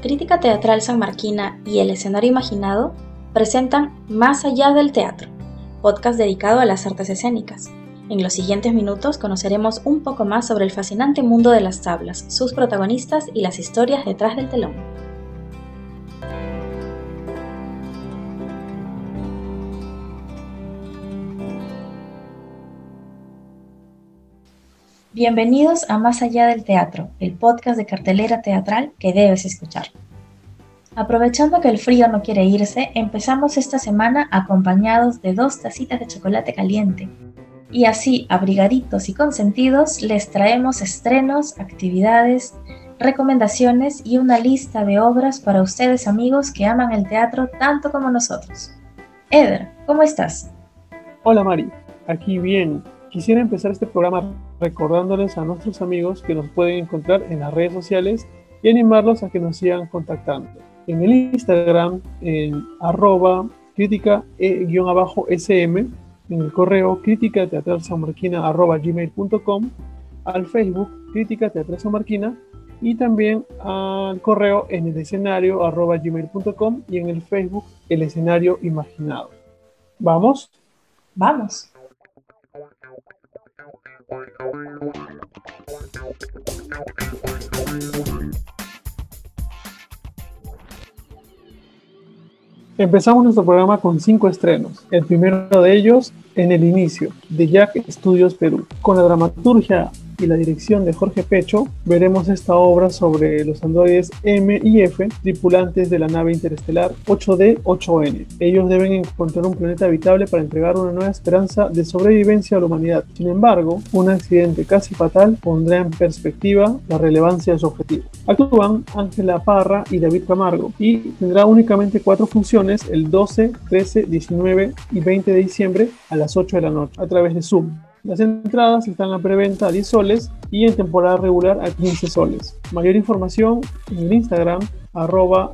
Crítica Teatral San Marquina y El Escenario Imaginado presentan Más allá del teatro, podcast dedicado a las artes escénicas. En los siguientes minutos conoceremos un poco más sobre el fascinante mundo de las tablas, sus protagonistas y las historias detrás del telón. Bienvenidos a Más allá del teatro, el podcast de cartelera teatral que debes escuchar. Aprovechando que el frío no quiere irse, empezamos esta semana acompañados de dos tacitas de chocolate caliente. Y así, abrigaditos y consentidos, les traemos estrenos, actividades, recomendaciones y una lista de obras para ustedes amigos que aman el teatro tanto como nosotros. Eder, ¿cómo estás? Hola Mari, aquí bien. Quisiera empezar este programa recordándoles a nuestros amigos que nos pueden encontrar en las redes sociales y animarlos a que nos sigan contactando en el Instagram en arroba crítica e-sm, en el correo crítica teatral arroba gmail.com, al Facebook crítica teatral marquina y también al correo en el escenario arroba gmail.com y en el Facebook el escenario imaginado. ¿Vamos? Vamos. Empezamos nuestro programa con cinco estrenos. El primero de ellos, En el Inicio, de Jack Studios Perú, con la dramaturgia y la dirección de Jorge Pecho, veremos esta obra sobre los androides M y F, tripulantes de la nave interestelar 8D-8N. Ellos deben encontrar un planeta habitable para entregar una nueva esperanza de sobrevivencia a la humanidad. Sin embargo, un accidente casi fatal pondrá en perspectiva la relevancia de su objetivo. Actúan Ángela Parra y David Camargo y tendrá únicamente cuatro funciones el 12, 13, 19 y 20 de diciembre a las 8 de la noche a través de Zoom. Las entradas están la preventa a 10 soles y en temporada regular a 15 soles. Mayor información en el Instagram arroba.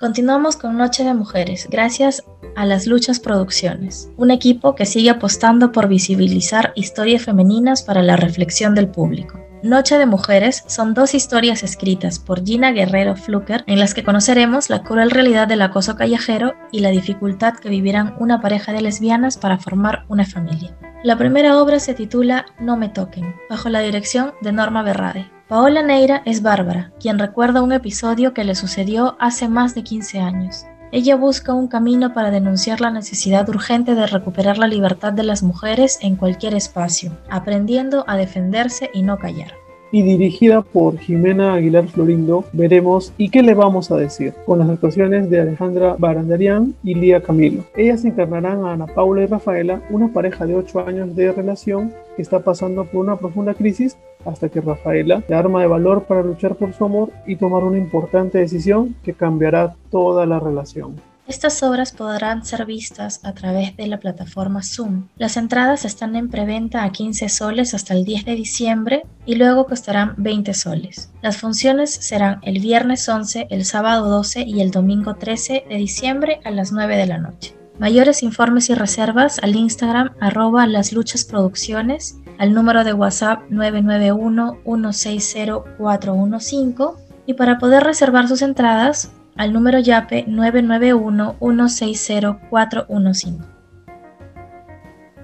Continuamos con Noche de Mujeres, gracias a las Luchas Producciones, un equipo que sigue apostando por visibilizar historias femeninas para la reflexión del público. Noche de Mujeres son dos historias escritas por Gina Guerrero Fluker en las que conoceremos la cruel realidad del acoso callejero y la dificultad que vivirán una pareja de lesbianas para formar una familia. La primera obra se titula No me toquen, bajo la dirección de Norma Berrade. Paola Neira es Bárbara, quien recuerda un episodio que le sucedió hace más de 15 años. Ella busca un camino para denunciar la necesidad urgente de recuperar la libertad de las mujeres en cualquier espacio, aprendiendo a defenderse y no callar y dirigida por Jimena Aguilar Florindo, veremos ¿Y qué le vamos a decir? con las actuaciones de Alejandra Barandarian y Lía Camilo. Ellas encarnarán a Ana Paula y Rafaela, una pareja de 8 años de relación que está pasando por una profunda crisis hasta que Rafaela le arma de valor para luchar por su amor y tomar una importante decisión que cambiará toda la relación. Estas obras podrán ser vistas a través de la plataforma Zoom. Las entradas están en preventa a 15 soles hasta el 10 de diciembre y luego costarán 20 soles. Las funciones serán el viernes 11, el sábado 12 y el domingo 13 de diciembre a las 9 de la noche. Mayores informes y reservas al Instagram arroba las luchas producciones, al número de WhatsApp 991 160 415 y para poder reservar sus entradas al número YAPE 991-160-415.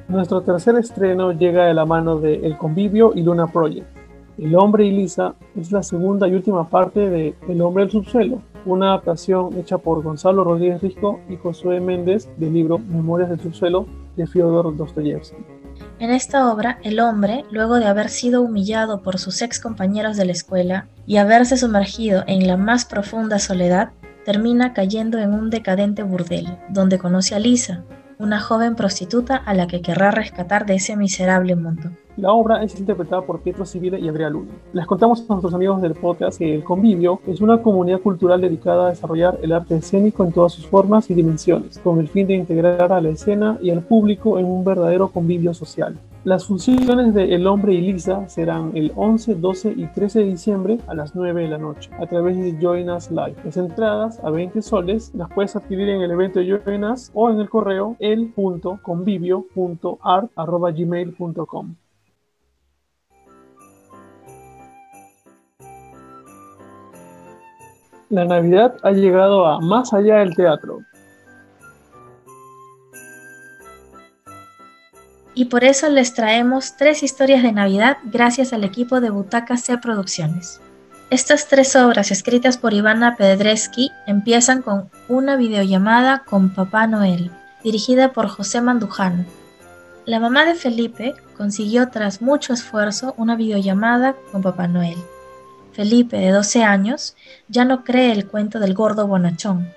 Nuestro tercer estreno llega de la mano de El Convivio y Luna Project. El hombre y Lisa es la segunda y última parte de El hombre del subsuelo, una adaptación hecha por Gonzalo Rodríguez Risco y Josué Méndez del libro Memorias del subsuelo de Fyodor Dostoyevsky. En esta obra, el hombre, luego de haber sido humillado por sus ex compañeros de la escuela y haberse sumergido en la más profunda soledad, termina cayendo en un decadente burdel, donde conoce a Lisa, una joven prostituta a la que querrá rescatar de ese miserable mundo. La obra es interpretada por Pietro Civile y Andrea Luna. Les contamos a nuestros amigos del podcast que El Convivio es una comunidad cultural dedicada a desarrollar el arte escénico en todas sus formas y dimensiones, con el fin de integrar a la escena y al público en un verdadero convivio social. Las funciones de El Hombre y Lisa serán el 11, 12 y 13 de diciembre a las 9 de la noche a través de Join Us Live. Las entradas a 20 soles las puedes adquirir en el evento de Join Us o en el correo el.convivio.art.gmail.com. La Navidad ha llegado a más allá del teatro. Y por eso les traemos tres historias de Navidad gracias al equipo de Butaca C Producciones. Estas tres obras escritas por Ivana Pedreski empiezan con una videollamada con Papá Noel, dirigida por José Mandujano. La mamá de Felipe consiguió tras mucho esfuerzo una videollamada con Papá Noel. Felipe, de 12 años, ya no cree el cuento del gordo bonachón.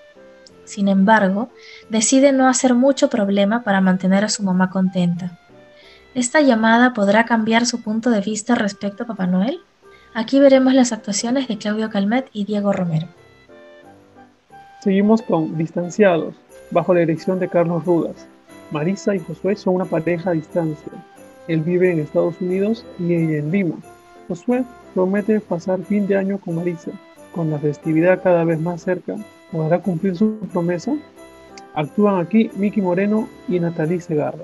Sin embargo, decide no hacer mucho problema para mantener a su mamá contenta. ¿Esta llamada podrá cambiar su punto de vista respecto a Papá Noel? Aquí veremos las actuaciones de Claudio Calmet y Diego Romero. Seguimos con Distanciados, bajo la dirección de Carlos Rudas. Marisa y Josué son una pareja a distancia. Él vive en Estados Unidos y ella en Lima. Josué promete pasar fin de año con Marisa. Con la festividad cada vez más cerca, ¿podrá cumplir su promesa? Actúan aquí Miki Moreno y Natalie Segarra.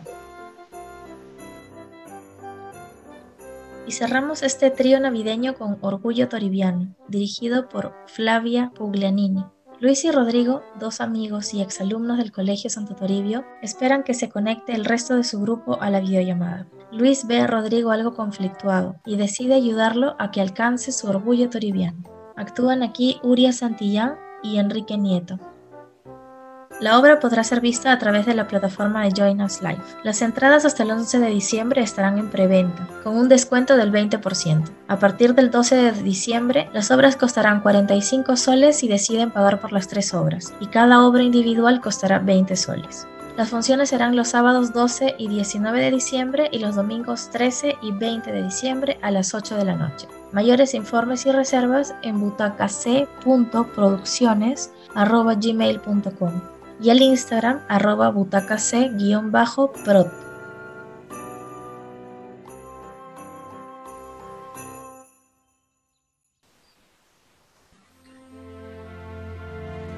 Y cerramos este trío navideño con Orgullo Toribiano, dirigido por Flavia Puglianini. Luis y Rodrigo, dos amigos y exalumnos del Colegio Santo Toribio, esperan que se conecte el resto de su grupo a la videollamada. Luis ve a Rodrigo algo conflictuado y decide ayudarlo a que alcance su orgullo toribiano. Actúan aquí Uria Santillán y Enrique Nieto. La obra podrá ser vista a través de la plataforma de Join Us Live. Las entradas hasta el 11 de diciembre estarán en preventa, con un descuento del 20%. A partir del 12 de diciembre, las obras costarán 45 soles si deciden pagar por las tres obras, y cada obra individual costará 20 soles. Las funciones serán los sábados 12 y 19 de diciembre y los domingos 13 y 20 de diciembre a las 8 de la noche. Mayores informes y reservas en butacac.producciones.gmail.com y el Instagram arroba butacac-prod.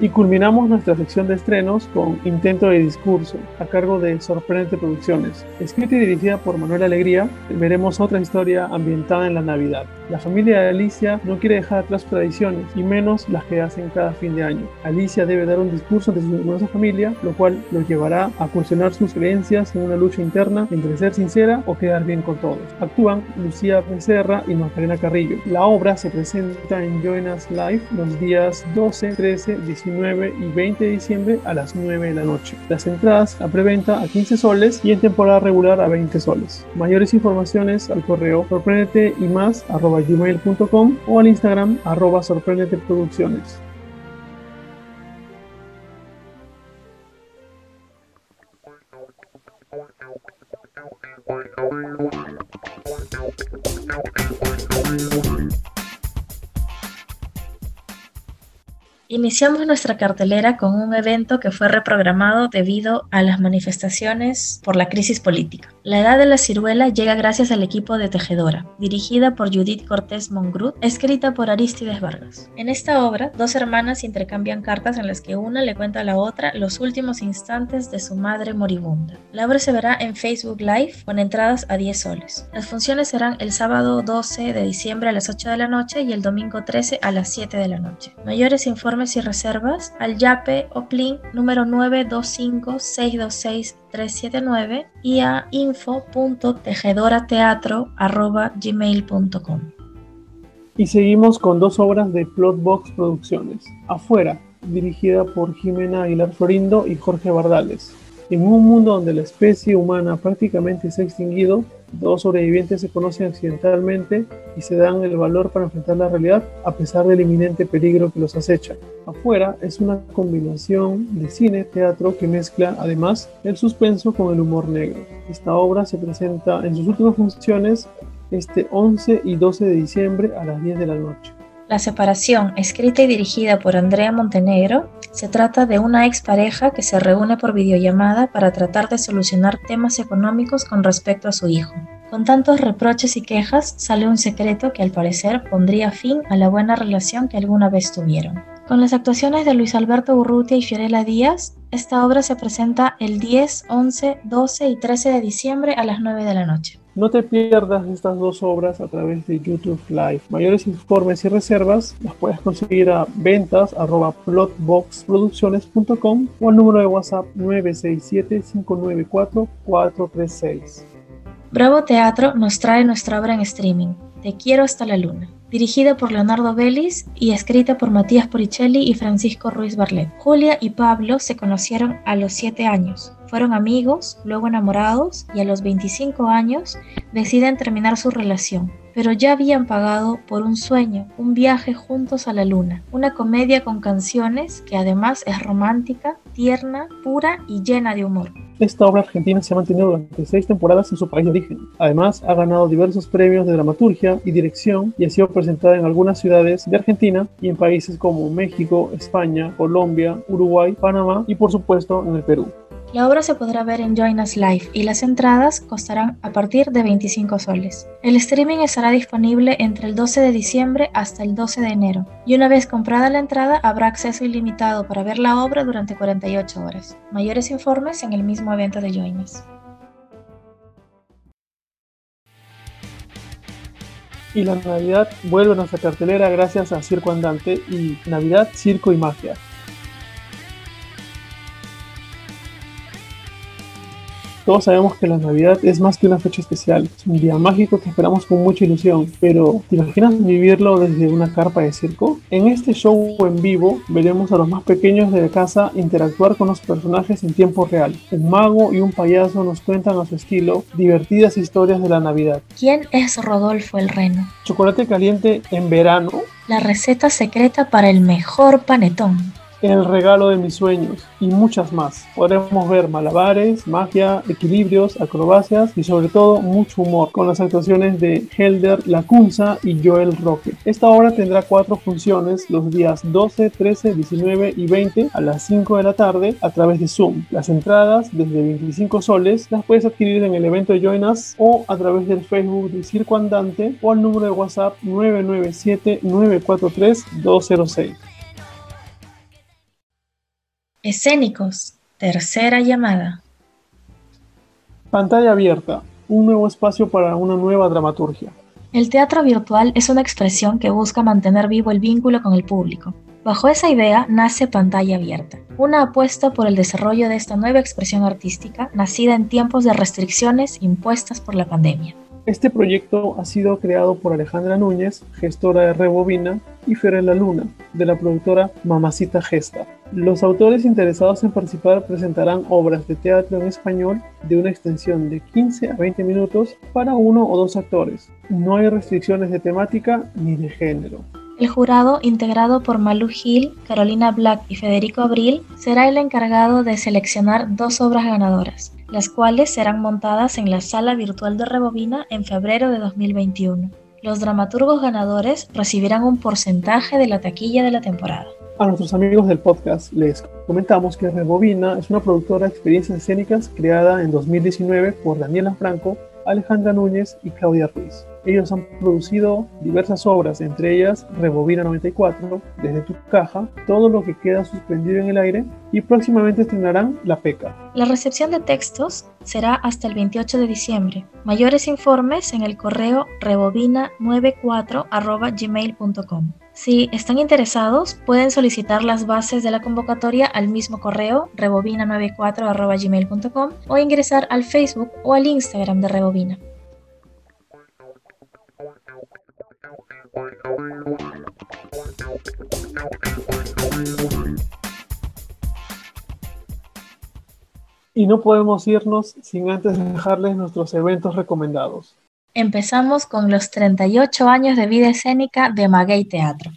Y culminamos nuestra sección de estrenos con Intento de Discurso, a cargo de Sorprendente Producciones. Escrita y dirigida por Manuel Alegría, veremos otra historia ambientada en la Navidad. La familia de Alicia no quiere dejar atrás tradiciones, y menos las que hacen cada fin de año. Alicia debe dar un discurso ante su numerosa familia, lo cual lo llevará a cuestionar sus creencias en una lucha interna entre ser sincera o quedar bien con todos. Actúan Lucía Becerra y Macarena Carrillo. La obra se presenta en Join Us Live los días 12, 13, 19 19 y 20 de diciembre a las 9 de la noche. Las entradas a preventa a 15 soles y en temporada regular a 20 soles. Mayores informaciones al correo sorprendete y más arroba gmail.com o al Instagram arroba sorprendete producciones. Iniciamos nuestra cartelera con un evento que fue reprogramado debido a las manifestaciones por la crisis política. La Edad de la Ciruela llega gracias al equipo de Tejedora, dirigida por Judith Cortés Mongrut, escrita por Aristides Vargas. En esta obra, dos hermanas intercambian cartas en las que una le cuenta a la otra los últimos instantes de su madre moribunda. La obra se verá en Facebook Live con entradas a 10 soles. Las funciones serán el sábado 12 de diciembre a las 8 de la noche y el domingo 13 a las 7 de la noche. Mayores informes y reservas al YAPE OPLIN número 925-626-379 y a info.tejedorateatro.gmail.com. Y seguimos con dos obras de Plotbox Producciones. Afuera, dirigida por Jimena Aguilar Florindo y Jorge Bardales. En un mundo donde la especie humana prácticamente se ha extinguido, Dos sobrevivientes se conocen accidentalmente y se dan el valor para enfrentar la realidad a pesar del inminente peligro que los acecha. Afuera es una combinación de cine, teatro que mezcla además el suspenso con el humor negro. Esta obra se presenta en sus últimas funciones este 11 y 12 de diciembre a las 10 de la noche. La separación, escrita y dirigida por Andrea Montenegro, se trata de una expareja que se reúne por videollamada para tratar de solucionar temas económicos con respecto a su hijo. Con tantos reproches y quejas, sale un secreto que al parecer pondría fin a la buena relación que alguna vez tuvieron. Con las actuaciones de Luis Alberto Urrutia y Fiorella Díaz, esta obra se presenta el 10, 11, 12 y 13 de diciembre a las 9 de la noche. No te pierdas estas dos obras a través de YouTube Live. Mayores informes y reservas las puedes conseguir a ventas arroba plotboxproducciones.com o al número de WhatsApp 967 594 436. Bravo Teatro nos trae nuestra obra en streaming, Te quiero hasta la luna, dirigida por Leonardo Vélez y escrita por Matías Poricelli y Francisco Ruiz Barlet. Julia y Pablo se conocieron a los 7 años, fueron amigos, luego enamorados y a los 25 años deciden terminar su relación pero ya habían pagado por un sueño, un viaje juntos a la luna, una comedia con canciones que además es romántica, tierna, pura y llena de humor. Esta obra argentina se ha mantenido durante seis temporadas en su país de origen. Además, ha ganado diversos premios de dramaturgia y dirección y ha sido presentada en algunas ciudades de Argentina y en países como México, España, Colombia, Uruguay, Panamá y por supuesto en el Perú. La obra se podrá ver en Join Us Live y las entradas costarán a partir de 25 soles. El streaming estará disponible entre el 12 de diciembre hasta el 12 de enero y una vez comprada la entrada habrá acceso ilimitado para ver la obra durante 48 horas. Mayores informes en el mismo evento de Join Us. Y la Navidad vuelve a nuestra cartelera gracias a Circo Andante y Navidad, Circo y Magia Todos sabemos que la Navidad es más que una fecha especial, es un día mágico que esperamos con mucha ilusión, pero ¿te imaginas vivirlo desde una carpa de circo? En este show en vivo veremos a los más pequeños de la casa interactuar con los personajes en tiempo real. Un mago y un payaso nos cuentan a su estilo divertidas historias de la Navidad. ¿Quién es Rodolfo el Reno? Chocolate caliente en verano. La receta secreta para el mejor panetón. El regalo de mis sueños y muchas más. Podremos ver malabares, magia, equilibrios, acrobacias y sobre todo mucho humor con las actuaciones de Helder Lacunza y Joel Roque. Esta obra tendrá cuatro funciones los días 12, 13, 19 y 20 a las 5 de la tarde a través de Zoom. Las entradas desde 25 soles las puedes adquirir en el evento de Join Us o a través del Facebook de Circo Andante o al número de WhatsApp 997 943 206. Escénicos, tercera llamada. Pantalla abierta, un nuevo espacio para una nueva dramaturgia. El teatro virtual es una expresión que busca mantener vivo el vínculo con el público. Bajo esa idea nace Pantalla Abierta, una apuesta por el desarrollo de esta nueva expresión artística nacida en tiempos de restricciones impuestas por la pandemia. Este proyecto ha sido creado por Alejandra Núñez, gestora de Rebobina, y Fiorella Luna, de la productora Mamacita Gesta. Los autores interesados en participar presentarán obras de teatro en español de una extensión de 15 a 20 minutos para uno o dos actores. No hay restricciones de temática ni de género. El jurado, integrado por Malu Gil, Carolina Black y Federico Abril, será el encargado de seleccionar dos obras ganadoras las cuales serán montadas en la sala virtual de Rebobina en febrero de 2021. Los dramaturgos ganadores recibirán un porcentaje de la taquilla de la temporada. A nuestros amigos del podcast les comentamos que Rebobina es una productora de experiencias escénicas creada en 2019 por Daniela Franco, Alejandra Núñez y Claudia Ruiz. Ellos han producido diversas obras, entre ellas Rebobina 94, Desde tu caja, Todo lo que queda suspendido en el aire y próximamente estrenarán La Peca. La recepción de textos será hasta el 28 de diciembre. Mayores informes en el correo rebobina94.gmail.com. Si están interesados, pueden solicitar las bases de la convocatoria al mismo correo rebobina94.gmail.com o ingresar al Facebook o al Instagram de Rebobina. Y no podemos irnos sin antes dejarles nuestros eventos recomendados. Empezamos con los 38 años de vida escénica de Maguey Teatro.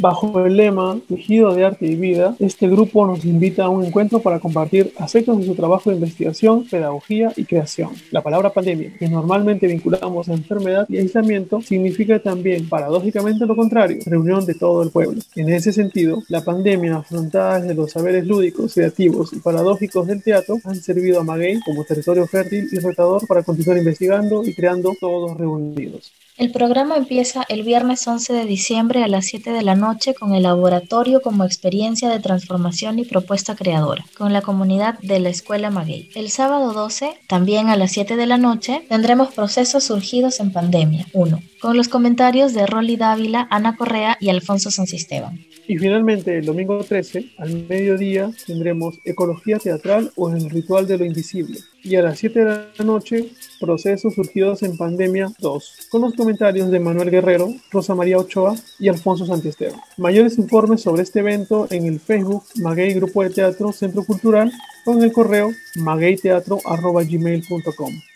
Bajo el lema Tejido de Arte y Vida, este grupo nos invita a un encuentro para compartir aspectos de su trabajo de investigación, pedagogía y creación. La palabra pandemia, que normalmente vinculamos a enfermedad y aislamiento, significa también, paradójicamente lo contrario, reunión de todo el pueblo. En ese sentido, la pandemia afrontada desde los saberes lúdicos, creativos y paradójicos del teatro han servido a Maguey como territorio fértil y retador para continuar investigando y creando todos reunidos. El programa empieza el viernes 11 de diciembre a las 7 de la noche con el laboratorio como experiencia de transformación y propuesta creadora, con la comunidad de la Escuela Maguey. El sábado 12, también a las 7 de la noche, tendremos procesos surgidos en pandemia 1, con los comentarios de Rolly Dávila, Ana Correa y Alfonso Sansisteban. Y finalmente, el domingo 13, al mediodía, tendremos Ecología Teatral o El Ritual de lo Invisible. Y a las 7 de la noche, Procesos Surgidos en Pandemia 2, con los comentarios de Manuel Guerrero, Rosa María Ochoa y Alfonso Santiesteban. Mayores informes sobre este evento en el Facebook Maguey Grupo de Teatro Centro Cultural o en el correo magueyteatro.gmail.com.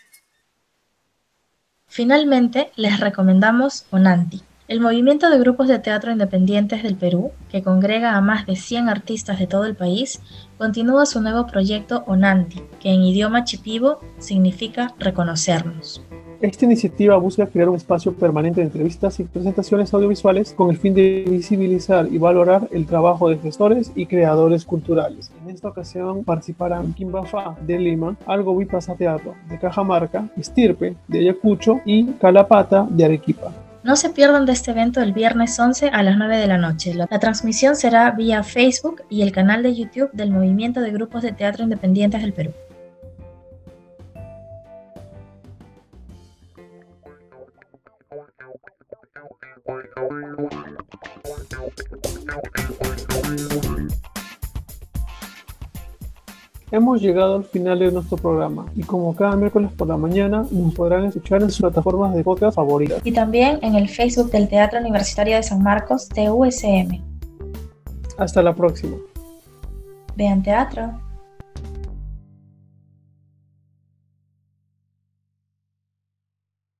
Finalmente, les recomendamos Onanti, el movimiento de grupos de teatro independientes del Perú, que congrega a más de 100 artistas de todo el país, continúa su nuevo proyecto Onanti, que en idioma chipivo significa reconocernos. Esta iniciativa busca crear un espacio permanente de entrevistas y presentaciones audiovisuales con el fin de visibilizar y valorar el trabajo de gestores y creadores culturales. Esta ocasión participarán Kimbafa de Lima, Algo Teatro de Cajamarca, Estirpe de Ayacucho y Calapata de Arequipa. No se pierdan de este evento el viernes 11 a las 9 de la noche. La, transmisión será vía Facebook y el canal de YouTube del Movimiento de Grupos de Teatro Independientes del Perú. Hemos llegado al final de nuestro programa y como cada miércoles por la mañana nos podrán escuchar en sus plataformas de podcast favoritas. Y también en el Facebook del Teatro Universitario de San Marcos, TUSM. Hasta la próxima. Vean teatro.